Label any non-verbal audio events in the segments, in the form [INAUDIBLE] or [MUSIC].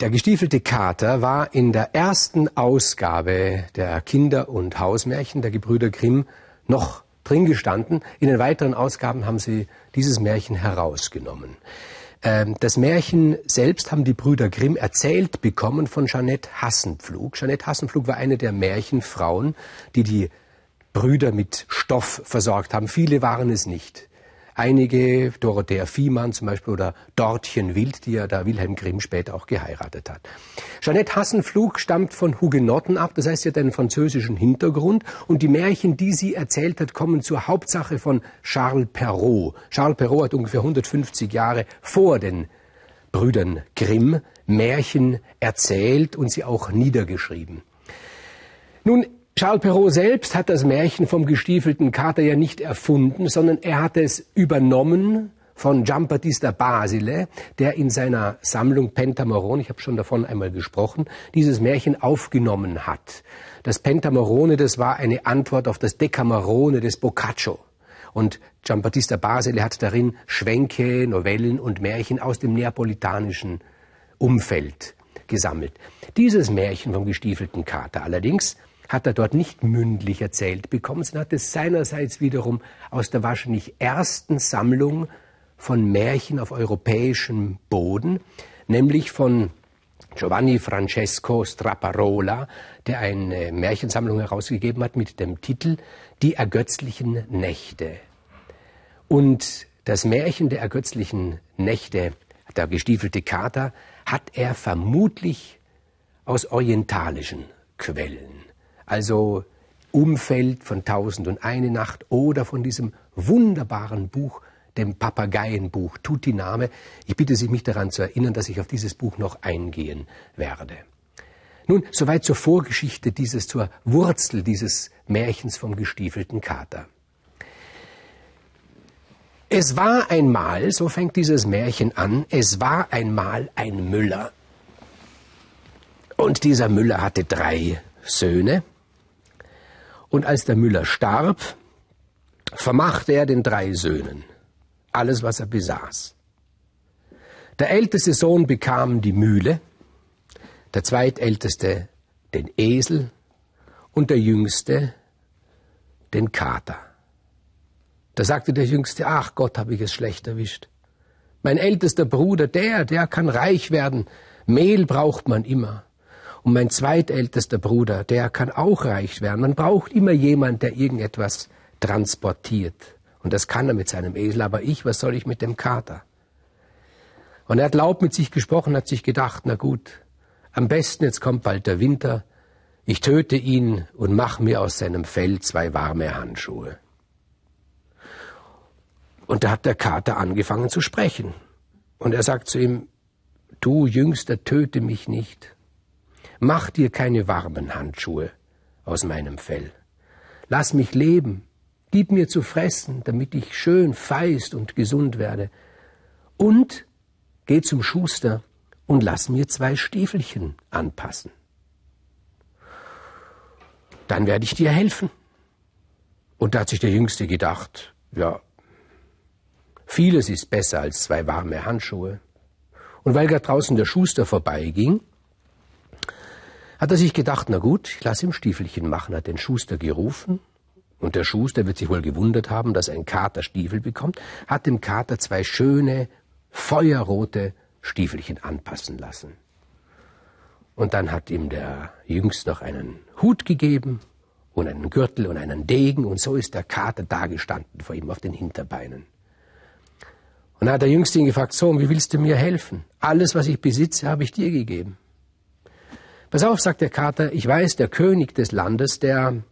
Der gestiefelte Kater war in der ersten Ausgabe der Kinder- und Hausmärchen der Gebrüder Grimm noch drin gestanden. In den weiteren Ausgaben haben sie dieses Märchen herausgenommen. Ähm, das Märchen selbst haben die Brüder Grimm erzählt bekommen von Jeanette Hassenpflug. Jeanette Hassenpflug war eine der Märchenfrauen, die die Brüder mit Stoff versorgt haben. Viele waren es nicht. Einige, Dorothea Viehmann zum Beispiel oder Dortchen Wild, die ja da Wilhelm Grimm später auch geheiratet hat. Jeanette Hassenflug stammt von Hugenotten ab, das heißt, sie hat einen französischen Hintergrund und die Märchen, die sie erzählt hat, kommen zur Hauptsache von Charles Perrault. Charles Perrault hat ungefähr 150 Jahre vor den Brüdern Grimm Märchen erzählt und sie auch niedergeschrieben. Nun, Charles Perrault selbst hat das Märchen vom gestiefelten Kater ja nicht erfunden, sondern er hat es übernommen von Giambattista Basile, der in seiner Sammlung Pentamerone, ich habe schon davon einmal gesprochen, dieses Märchen aufgenommen hat. Das Pentamerone, das war eine Antwort auf das Decamerone des Boccaccio. Und Giambattista Basile hat darin Schwänke, Novellen und Märchen aus dem neapolitanischen Umfeld gesammelt. Dieses Märchen vom gestiefelten Kater allerdings hat er dort nicht mündlich erzählt bekommen, sondern hat es seinerseits wiederum aus der wahrscheinlich ersten Sammlung von Märchen auf europäischem Boden, nämlich von Giovanni Francesco Straparola, der eine Märchensammlung herausgegeben hat mit dem Titel Die ergötzlichen Nächte. Und das Märchen der ergötzlichen Nächte, der gestiefelte Kater, hat er vermutlich aus orientalischen Quellen also Umfeld von Tausend und eine Nacht oder von diesem wunderbaren Buch, dem Papageienbuch Tutti Name. Ich bitte Sie, mich daran zu erinnern, dass ich auf dieses Buch noch eingehen werde. Nun, soweit zur Vorgeschichte dieses, zur Wurzel dieses Märchens vom gestiefelten Kater. Es war einmal, so fängt dieses Märchen an, es war einmal ein Müller. Und dieser Müller hatte drei Söhne. Und als der Müller starb, vermachte er den drei Söhnen alles, was er besaß. Der älteste Sohn bekam die Mühle, der zweitälteste den Esel und der jüngste den Kater. Da sagte der Jüngste, ach Gott, habe ich es schlecht erwischt. Mein ältester Bruder, der, der kann reich werden. Mehl braucht man immer. Und mein zweitältester Bruder, der kann auch reich werden. Man braucht immer jemand, der irgendetwas transportiert. Und das kann er mit seinem Esel, aber ich, was soll ich mit dem Kater? Und er hat laut mit sich gesprochen, hat sich gedacht, na gut, am besten, jetzt kommt bald der Winter, ich töte ihn und mach mir aus seinem Fell zwei warme Handschuhe. Und da hat der Kater angefangen zu sprechen. Und er sagt zu ihm, du Jüngster, töte mich nicht. Mach dir keine warmen Handschuhe aus meinem Fell. Lass mich leben. Gib mir zu fressen, damit ich schön feist und gesund werde. Und geh zum Schuster und lass mir zwei Stiefelchen anpassen. Dann werde ich dir helfen. Und da hat sich der Jüngste gedacht, ja, vieles ist besser als zwei warme Handschuhe. Und weil gerade draußen der Schuster vorbeiging, hat er sich gedacht, na gut, ich lasse ihm Stiefelchen machen, hat den Schuster gerufen, und der Schuster wird sich wohl gewundert haben, dass ein Kater Stiefel bekommt, hat dem Kater zwei schöne, feuerrote Stiefelchen anpassen lassen. Und dann hat ihm der Jüngst noch einen Hut gegeben und einen Gürtel und einen Degen, und so ist der Kater dagestanden vor ihm auf den Hinterbeinen. Und dann hat der Jüngste ihn gefragt, Sohn, wie willst du mir helfen? Alles, was ich besitze, habe ich dir gegeben. Pass auf, sagt der Kater, ich weiß, der König des Landes, der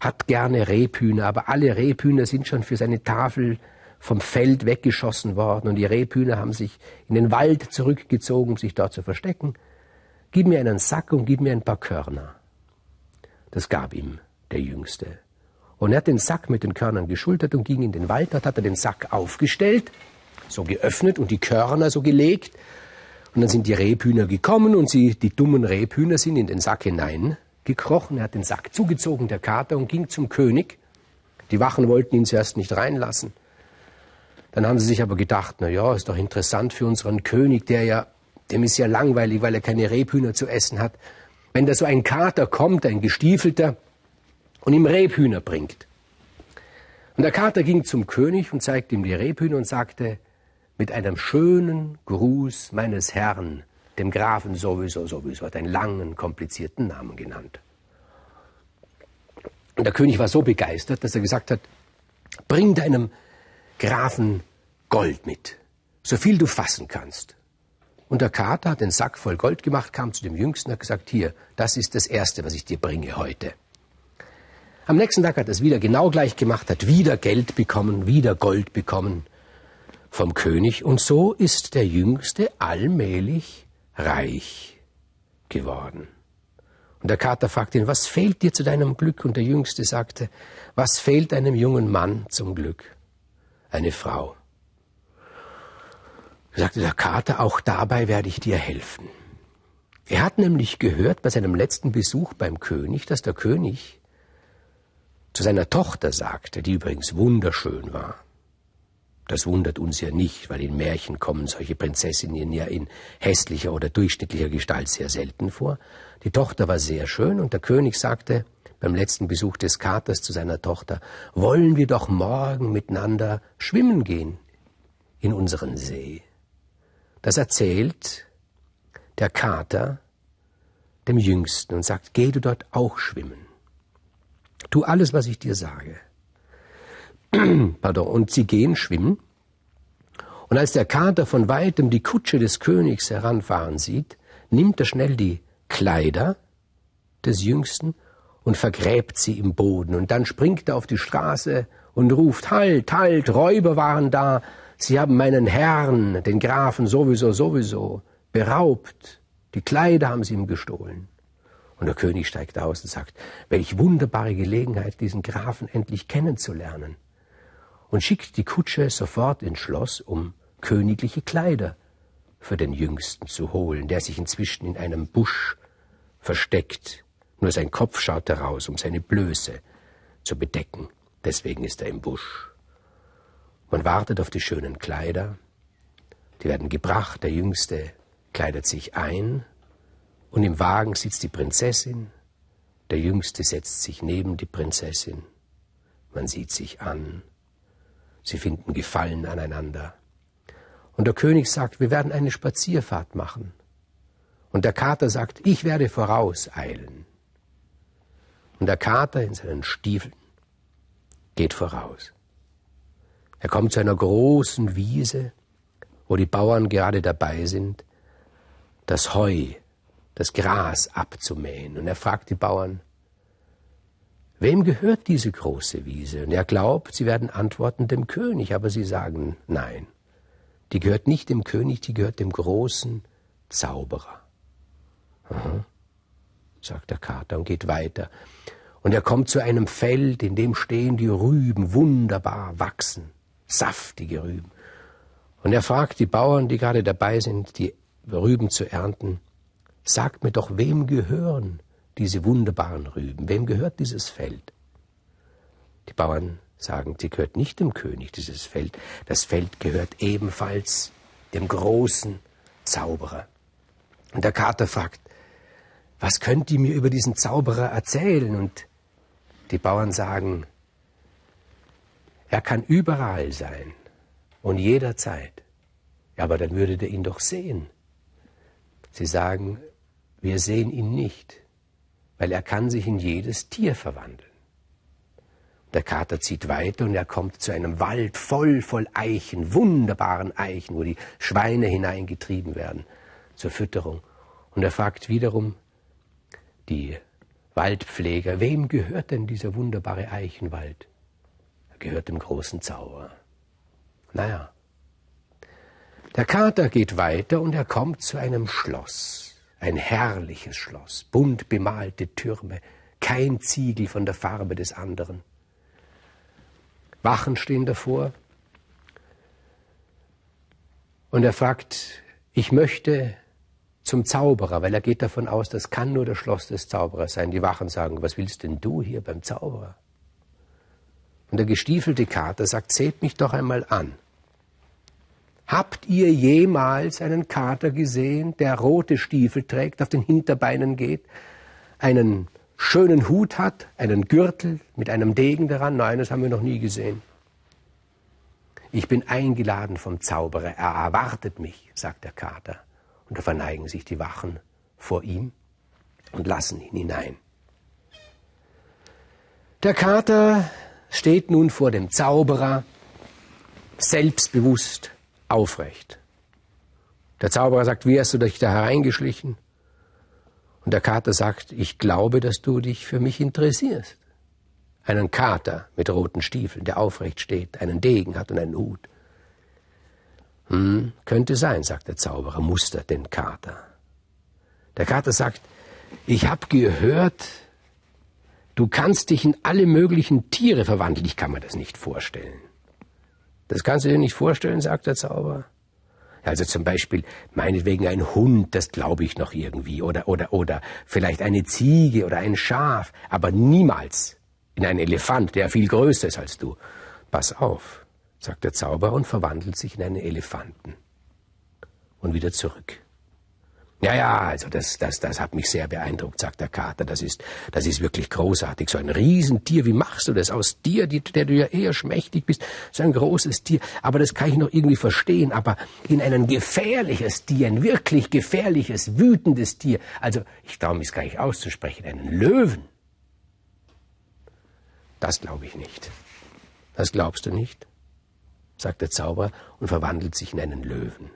hat gerne Rebhühner, aber alle Rebhühner sind schon für seine Tafel vom Feld weggeschossen worden und die Rebhühner haben sich in den Wald zurückgezogen, um sich dort zu verstecken. Gib mir einen Sack und gib mir ein paar Körner. Das gab ihm der Jüngste. Und er hat den Sack mit den Körnern geschultert und ging in den Wald. Dort hat er den Sack aufgestellt, so geöffnet und die Körner so gelegt und dann sind die Rebhühner gekommen und sie, die dummen Rebhühner, sind in den Sack hineingekrochen. Er hat den Sack zugezogen, der Kater, und ging zum König. Die Wachen wollten ihn zuerst nicht reinlassen. Dann haben sie sich aber gedacht, na ja, ist doch interessant für unseren König, der ja dem ist ja langweilig, weil er keine Rebhühner zu essen hat. Wenn da so ein Kater kommt, ein Gestiefelter, und ihm Rebhühner bringt. Und der Kater ging zum König und zeigte ihm die Rebhühner und sagte, mit einem schönen Gruß meines Herrn, dem Grafen sowieso, sowieso, hat einen langen, komplizierten Namen genannt. Und der König war so begeistert, dass er gesagt hat, bring deinem Grafen Gold mit, so viel du fassen kannst. Und der Kater hat den Sack voll Gold gemacht, kam zu dem Jüngsten und hat gesagt, hier, das ist das Erste, was ich dir bringe heute. Am nächsten Tag hat er es wieder genau gleich gemacht, hat wieder Geld bekommen, wieder Gold bekommen vom König. Und so ist der Jüngste allmählich reich geworden. Und der Kater fragte ihn, was fehlt dir zu deinem Glück? Und der Jüngste sagte, was fehlt einem jungen Mann zum Glück? Eine Frau. Sagte der Kater, auch dabei werde ich dir helfen. Er hat nämlich gehört bei seinem letzten Besuch beim König, dass der König zu seiner Tochter sagte, die übrigens wunderschön war. Das wundert uns ja nicht, weil in Märchen kommen solche Prinzessinnen ja in hässlicher oder durchschnittlicher Gestalt sehr selten vor. Die Tochter war sehr schön und der König sagte beim letzten Besuch des Katers zu seiner Tochter, wollen wir doch morgen miteinander schwimmen gehen in unseren See. Das erzählt der Kater dem Jüngsten und sagt, geh du dort auch schwimmen. Tu alles, was ich dir sage. [CLEARS THROAT] Pardon. Und sie gehen schwimmen. Und als der Kater von weitem die Kutsche des Königs heranfahren sieht, nimmt er schnell die Kleider des Jüngsten und vergräbt sie im Boden. Und dann springt er auf die Straße und ruft, Halt, halt, Räuber waren da, sie haben meinen Herrn, den Grafen sowieso, sowieso, beraubt, die Kleider haben sie ihm gestohlen. Und der König steigt aus und sagt, welch wunderbare Gelegenheit, diesen Grafen endlich kennenzulernen. Und schickt die Kutsche sofort ins Schloss, um königliche Kleider für den Jüngsten zu holen, der sich inzwischen in einem Busch versteckt. Nur sein Kopf schaut heraus, um seine Blöße zu bedecken. Deswegen ist er im Busch. Man wartet auf die schönen Kleider. Die werden gebracht. Der Jüngste kleidet sich ein und im Wagen sitzt die Prinzessin, der Jüngste setzt sich neben die Prinzessin, man sieht sich an, sie finden Gefallen aneinander. Und der König sagt, wir werden eine Spazierfahrt machen. Und der Kater sagt, ich werde vorauseilen. Und der Kater in seinen Stiefeln geht voraus. Er kommt zu einer großen Wiese, wo die Bauern gerade dabei sind, das Heu das Gras abzumähen. Und er fragt die Bauern, wem gehört diese große Wiese? Und er glaubt, sie werden antworten dem König, aber sie sagen nein. Die gehört nicht dem König, die gehört dem großen Zauberer. Aha, sagt der Kater und geht weiter. Und er kommt zu einem Feld, in dem stehen die Rüben wunderbar wachsen, saftige Rüben. Und er fragt die Bauern, die gerade dabei sind, die Rüben zu ernten, Sagt mir doch, wem gehören diese wunderbaren Rüben? Wem gehört dieses Feld? Die Bauern sagen, sie gehört nicht dem König, dieses Feld. Das Feld gehört ebenfalls dem großen Zauberer. Und der Kater fragt, was könnt ihr mir über diesen Zauberer erzählen? Und die Bauern sagen, er kann überall sein und jederzeit. aber dann würdet ihr ihn doch sehen. Sie sagen, wir sehen ihn nicht, weil er kann sich in jedes Tier verwandeln. Der Kater zieht weiter und er kommt zu einem Wald voll, voll Eichen, wunderbaren Eichen, wo die Schweine hineingetrieben werden zur Fütterung. Und er fragt wiederum die Waldpfleger, wem gehört denn dieser wunderbare Eichenwald? Er gehört dem großen Zauberer. Naja, der Kater geht weiter und er kommt zu einem Schloss. Ein herrliches Schloss, bunt bemalte Türme, kein Ziegel von der Farbe des anderen. Wachen stehen davor. Und er fragt, ich möchte zum Zauberer, weil er geht davon aus, das kann nur das Schloss des Zauberers sein. Die Wachen sagen, was willst denn du hier beim Zauberer? Und der gestiefelte Kater sagt, seht mich doch einmal an. Habt ihr jemals einen Kater gesehen, der rote Stiefel trägt, auf den Hinterbeinen geht, einen schönen Hut hat, einen Gürtel mit einem Degen daran? Nein, das haben wir noch nie gesehen. Ich bin eingeladen vom Zauberer, er erwartet mich, sagt der Kater. Und da verneigen sich die Wachen vor ihm und lassen ihn hinein. Der Kater steht nun vor dem Zauberer, selbstbewusst, aufrecht. Der Zauberer sagt, wie hast du dich da hereingeschlichen? Und der Kater sagt, ich glaube, dass du dich für mich interessierst. Einen Kater mit roten Stiefeln, der aufrecht steht, einen Degen hat und einen Hut. Hm, könnte sein, sagt der Zauberer, mustert den Kater. Der Kater sagt, ich habe gehört, du kannst dich in alle möglichen Tiere verwandeln. Ich kann mir das nicht vorstellen. Das kannst du dir nicht vorstellen, sagt der Zauberer. Also zum Beispiel meinetwegen ein Hund, das glaube ich noch irgendwie, oder, oder, oder vielleicht eine Ziege oder ein Schaf, aber niemals in einen Elefant, der viel größer ist als du. Pass auf, sagt der Zauberer und verwandelt sich in einen Elefanten. Und wieder zurück. Ja, ja, also das, das, das hat mich sehr beeindruckt, sagt der Kater. Das ist, das ist wirklich großartig. So ein Riesentier, wie machst du das aus dir, die, der du ja eher schmächtig bist? So ein großes Tier. Aber das kann ich noch irgendwie verstehen. Aber in ein gefährliches Tier, ein wirklich gefährliches, wütendes Tier. Also, ich traue mich gar nicht auszusprechen. Einen Löwen. Das glaube ich nicht. Das glaubst du nicht? sagt der Zauberer und verwandelt sich in einen Löwen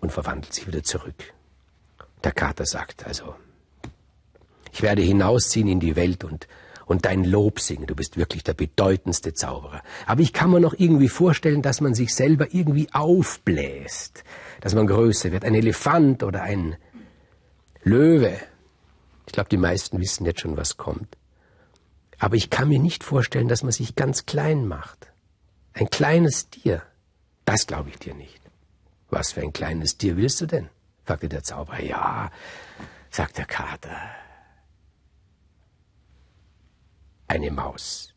und verwandelt sich wieder zurück. Der Kater sagt also, ich werde hinausziehen in die Welt und, und dein Lob singen. Du bist wirklich der bedeutendste Zauberer. Aber ich kann mir noch irgendwie vorstellen, dass man sich selber irgendwie aufbläst, dass man größer wird. Ein Elefant oder ein Löwe. Ich glaube, die meisten wissen jetzt schon, was kommt. Aber ich kann mir nicht vorstellen, dass man sich ganz klein macht. Ein kleines Tier. Das glaube ich dir nicht. Was für ein kleines Tier willst du denn? fragte der Zauberer. Ja, sagt der Kater. Eine Maus.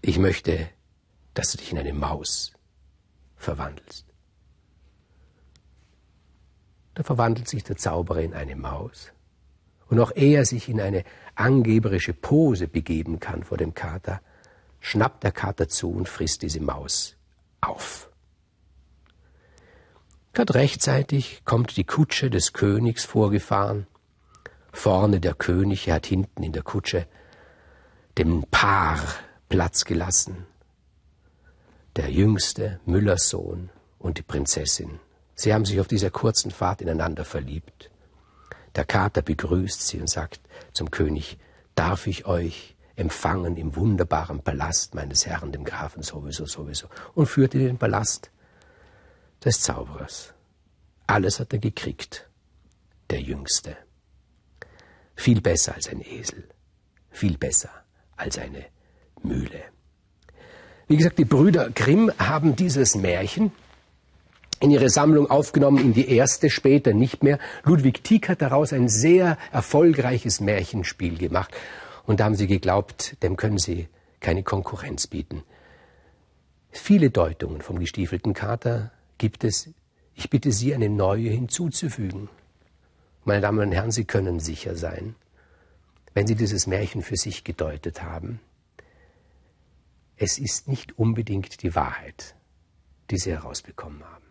Ich möchte, dass du dich in eine Maus verwandelst. Da verwandelt sich der Zauberer in eine Maus. Und auch er sich in eine angeberische Pose begeben kann vor dem Kater, schnappt der Kater zu und frisst diese Maus auf. Gerade rechtzeitig kommt die Kutsche des Königs vorgefahren. Vorne der König, er hat hinten in der Kutsche dem Paar Platz gelassen. Der jüngste Müllerssohn und die Prinzessin. Sie haben sich auf dieser kurzen Fahrt ineinander verliebt. Der Kater begrüßt sie und sagt zum König, darf ich euch empfangen im wunderbaren Palast meines Herrn, dem Grafen sowieso, sowieso, und führt in den Palast des Zauberers. Alles hat er gekriegt, der Jüngste. Viel besser als ein Esel, viel besser als eine Mühle. Wie gesagt, die Brüder Grimm haben dieses Märchen in ihre Sammlung aufgenommen, in die erste, später nicht mehr. Ludwig Tieck hat daraus ein sehr erfolgreiches Märchenspiel gemacht. Und da haben sie geglaubt, dem können sie keine Konkurrenz bieten. Viele Deutungen vom gestiefelten Kater gibt es. Ich bitte Sie, eine neue hinzuzufügen. Meine Damen und Herren, Sie können sicher sein, wenn Sie dieses Märchen für sich gedeutet haben, es ist nicht unbedingt die Wahrheit, die Sie herausbekommen haben.